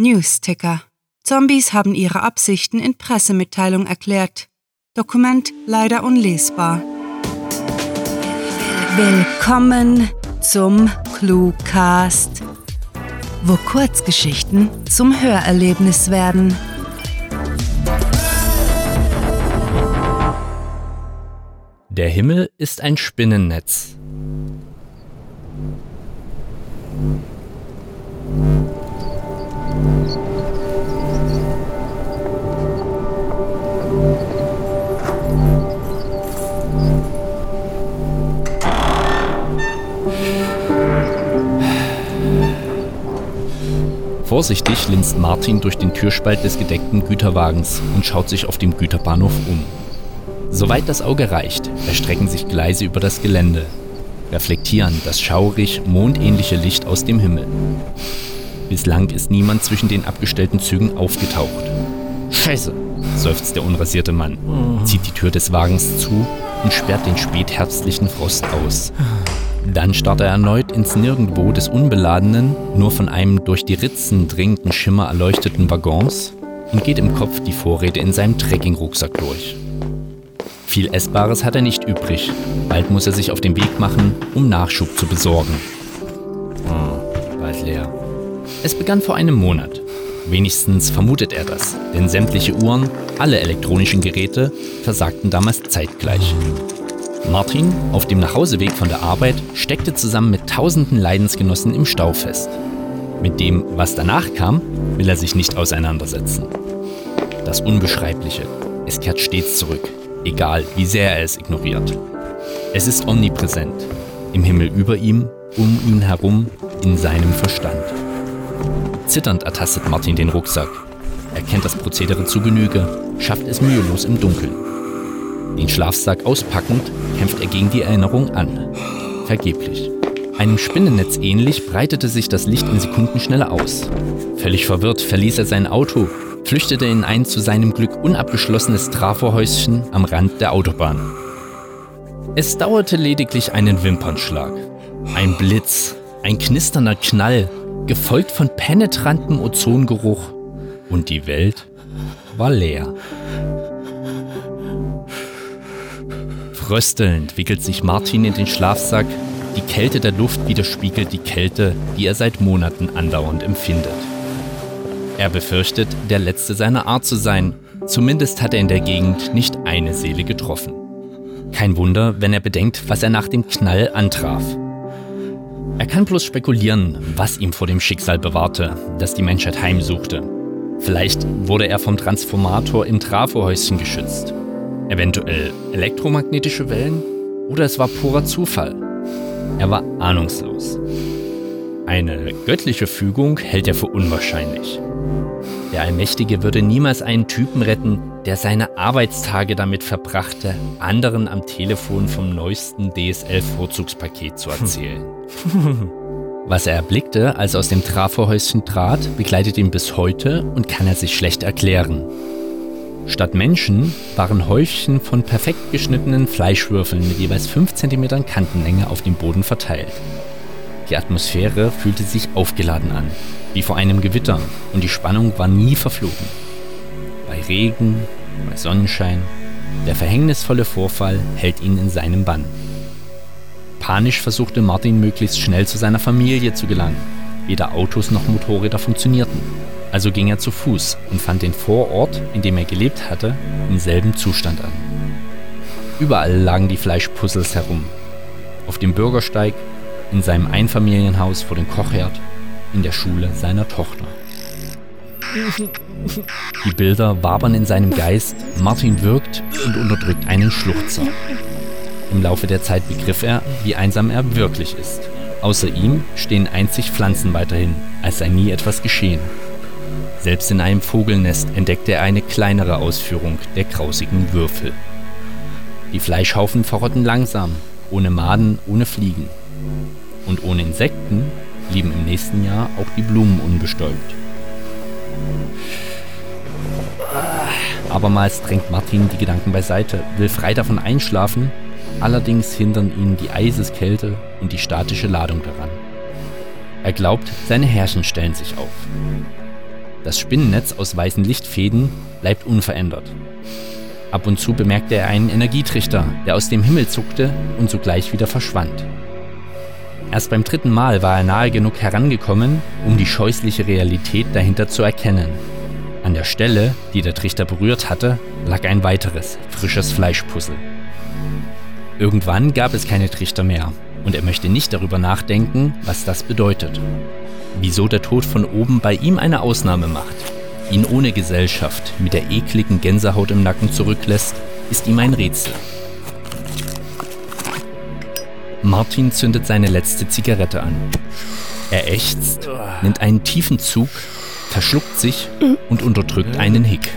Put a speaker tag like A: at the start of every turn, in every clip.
A: Newsticker. Zombies haben ihre Absichten in Pressemitteilung erklärt. Dokument leider unlesbar. Willkommen zum Cluecast, wo Kurzgeschichten zum Hörerlebnis werden.
B: Der Himmel ist ein Spinnennetz. Vorsichtig linst Martin durch den Türspalt des gedeckten Güterwagens und schaut sich auf dem Güterbahnhof um. Soweit das Auge reicht, erstrecken sich Gleise über das Gelände, reflektieren das schaurig mondähnliche Licht aus dem Himmel. Bislang ist niemand zwischen den abgestellten Zügen aufgetaucht. Scheiße, seufzt der unrasierte Mann, zieht die Tür des Wagens zu und sperrt den spätherbstlichen Frost aus. Dann starrt er erneut ins Nirgendwo des unbeladenen, nur von einem durch die Ritzen dringenden Schimmer erleuchteten Waggons und geht im Kopf die Vorräte in seinem Trekkingrucksack durch. Viel Essbares hat er nicht übrig. Bald muss er sich auf den Weg machen, um Nachschub zu besorgen. Oh, bald leer. Es begann vor einem Monat. Wenigstens vermutet er das, denn sämtliche Uhren, alle elektronischen Geräte, versagten damals zeitgleich. Martin, auf dem Nachhauseweg von der Arbeit, steckte zusammen mit tausenden Leidensgenossen im Stau fest. Mit dem, was danach kam, will er sich nicht auseinandersetzen. Das Unbeschreibliche, es kehrt stets zurück, egal wie sehr er es ignoriert. Es ist omnipräsent, im Himmel über ihm, um ihn herum, in seinem Verstand. Zitternd ertastet Martin den Rucksack. Er kennt das Prozedere zu Genüge, schafft es mühelos im Dunkeln. Den Schlafsack auspackend, kämpft er gegen die Erinnerung an. Vergeblich. Einem Spinnennetz ähnlich breitete sich das Licht in Sekundenschnelle aus. Völlig verwirrt verließ er sein Auto, flüchtete in ein zu seinem Glück unabgeschlossenes Trafohäuschen am Rand der Autobahn. Es dauerte lediglich einen Wimpernschlag. Ein Blitz, ein knisternder Knall, gefolgt von penetrantem Ozongeruch und die Welt war leer. Fröstelnd wickelt sich Martin in den Schlafsack. Die Kälte der Luft widerspiegelt die Kälte, die er seit Monaten andauernd empfindet. Er befürchtet, der Letzte seiner Art zu sein. Zumindest hat er in der Gegend nicht eine Seele getroffen. Kein Wunder, wenn er bedenkt, was er nach dem Knall antraf. Er kann bloß spekulieren, was ihm vor dem Schicksal bewahrte, das die Menschheit heimsuchte. Vielleicht wurde er vom Transformator im Trafohäuschen geschützt. Eventuell elektromagnetische Wellen? Oder es war purer Zufall. Er war ahnungslos. Eine göttliche Fügung hält er für unwahrscheinlich. Der Allmächtige würde niemals einen Typen retten, der seine Arbeitstage damit verbrachte, anderen am Telefon vom neuesten DSL-Vorzugspaket zu erzählen. Was er erblickte, als er aus dem Trafohäuschen trat, begleitet ihn bis heute und kann er sich schlecht erklären. Statt Menschen waren Häufchen von perfekt geschnittenen Fleischwürfeln mit jeweils 5 cm Kantenlänge auf dem Boden verteilt. Die Atmosphäre fühlte sich aufgeladen an, wie vor einem Gewitter, und die Spannung war nie verflogen. Bei Regen, bei Sonnenschein, der verhängnisvolle Vorfall hält ihn in seinem Bann. Panisch versuchte Martin möglichst schnell zu seiner Familie zu gelangen. Weder Autos noch Motorräder funktionierten. Also ging er zu Fuß und fand den Vorort, in dem er gelebt hatte, im selben Zustand an. Überall lagen die Fleischpuzzles herum. Auf dem Bürgersteig, in seinem Einfamilienhaus vor dem Kochherd, in der Schule seiner Tochter. Die Bilder wabern in seinem Geist, Martin wirkt und unterdrückt einen Schluchzer. Im Laufe der Zeit begriff er, wie einsam er wirklich ist. Außer ihm stehen einzig Pflanzen weiterhin, als sei nie etwas geschehen. Selbst in einem Vogelnest entdeckte er eine kleinere Ausführung der grausigen Würfel. Die Fleischhaufen verrotten langsam, ohne Maden, ohne Fliegen. Und ohne Insekten blieben im nächsten Jahr auch die Blumen unbestäubt. Abermals drängt Martin die Gedanken beiseite, will frei davon einschlafen, allerdings hindern ihn die Eiseskälte und die statische Ladung daran. Er glaubt, seine Härchen stellen sich auf. Das Spinnennetz aus weißen Lichtfäden bleibt unverändert. Ab und zu bemerkte er einen Energietrichter, der aus dem Himmel zuckte und sogleich wieder verschwand. Erst beim dritten Mal war er nahe genug herangekommen, um die scheußliche Realität dahinter zu erkennen. An der Stelle, die der Trichter berührt hatte, lag ein weiteres, frisches Fleischpuzzle. Irgendwann gab es keine Trichter mehr und er möchte nicht darüber nachdenken, was das bedeutet. Wieso der Tod von oben bei ihm eine Ausnahme macht, ihn ohne Gesellschaft mit der ekligen Gänsehaut im Nacken zurücklässt, ist ihm ein Rätsel. Martin zündet seine letzte Zigarette an. Er ächzt, nimmt einen tiefen Zug, verschluckt sich und unterdrückt einen Hick.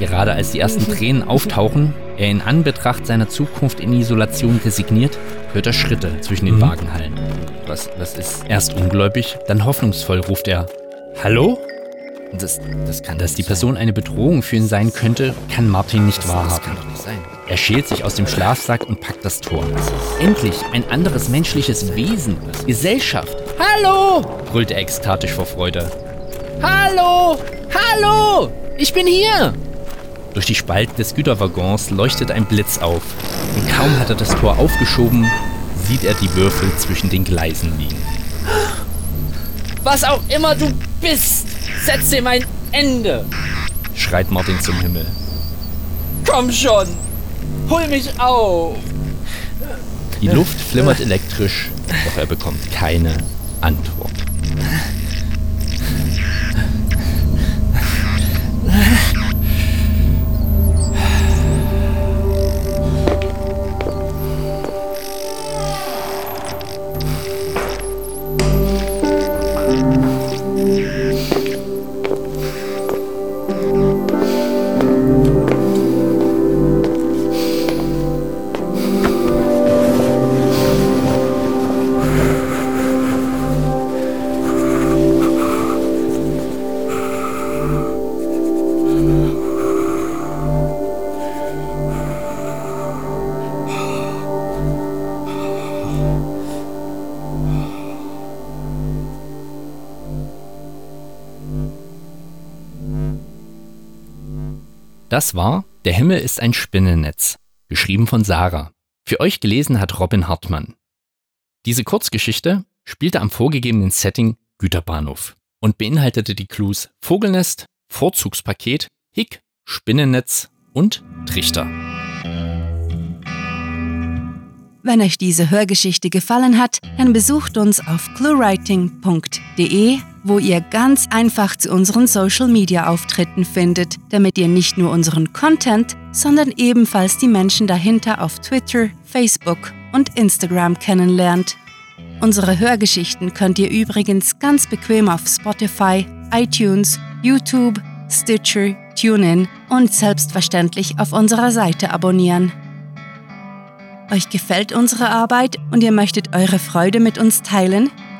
B: Gerade als die ersten Tränen auftauchen, er in Anbetracht seiner Zukunft in Isolation resigniert, hört er Schritte zwischen den Wagenhallen. Was, was ist? Erst ungläubig, dann hoffnungsvoll ruft er: Hallo? Das, das kann Dass die Person eine Bedrohung für ihn sein könnte, kann Martin nicht wahrhaben. Das kann doch nicht sein. Er schält sich aus dem Schlafsack und packt das Tor. Endlich ein anderes menschliches Wesen. Gesellschaft. Hallo! brüllt er ekstatisch vor Freude. Hallo! Hallo! Ich bin hier! Durch die Spalten des Güterwaggons leuchtet ein Blitz auf. Und kaum hat er das Tor aufgeschoben, sieht er die Würfel zwischen den Gleisen liegen. Was auch immer du bist, setze ihm ein Ende! schreit Martin zum Himmel. Komm schon! Hol mich auf! Die Luft flimmert elektrisch, doch er bekommt keine Antwort. Das war Der Himmel ist ein Spinnennetz, geschrieben von Sarah. Für euch gelesen hat Robin Hartmann. Diese Kurzgeschichte spielte am vorgegebenen Setting Güterbahnhof und beinhaltete die Clues Vogelnest, Vorzugspaket, Hick, Spinnennetz und Trichter.
A: Wenn euch diese Hörgeschichte gefallen hat, dann besucht uns auf cluewriting.de wo ihr ganz einfach zu unseren Social-Media-Auftritten findet, damit ihr nicht nur unseren Content, sondern ebenfalls die Menschen dahinter auf Twitter, Facebook und Instagram kennenlernt. Unsere Hörgeschichten könnt ihr übrigens ganz bequem auf Spotify, iTunes, YouTube, Stitcher, TuneIn und selbstverständlich auf unserer Seite abonnieren. Euch gefällt unsere Arbeit und ihr möchtet eure Freude mit uns teilen?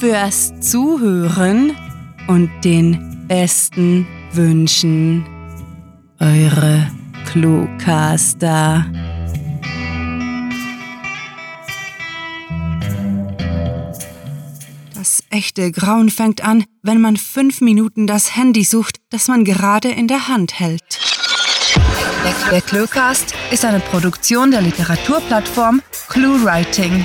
A: fürs Zuhören und den besten Wünschen. Eure Cluecaster. Das echte Grauen fängt an, wenn man fünf Minuten das Handy sucht, das man gerade in der Hand hält. Der Cluecast ist eine Produktion der Literaturplattform ClueWriting.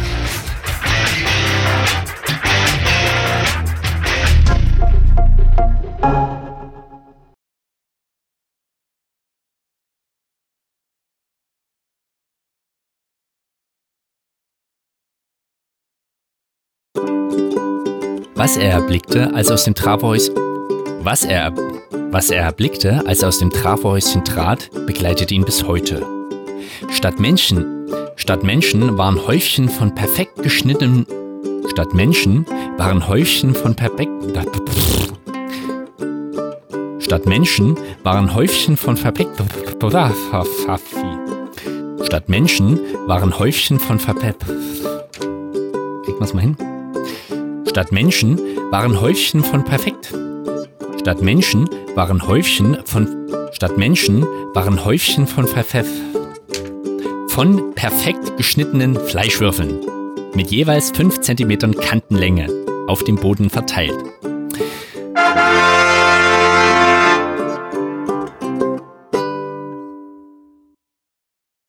B: Was er erblickte, als aus dem Trafos was er, was er erblickte, als er aus dem Trafohäuschen trat, begleitet ihn bis heute. Statt Menschen, statt Menschen waren Häufchen von perfekt geschnittenen, statt Menschen waren Häufchen von perfekt, statt Menschen waren Häufchen von perfekt, statt Menschen waren Häufchen von verpep, kriegt man's mal hin? Statt Menschen waren Häufchen von perfekt. Statt Menschen waren Häufchen von statt Menschen waren Häufchen von perfekt von perfekt geschnittenen Fleischwürfeln mit jeweils 5 cm Kantenlänge auf dem Boden verteilt.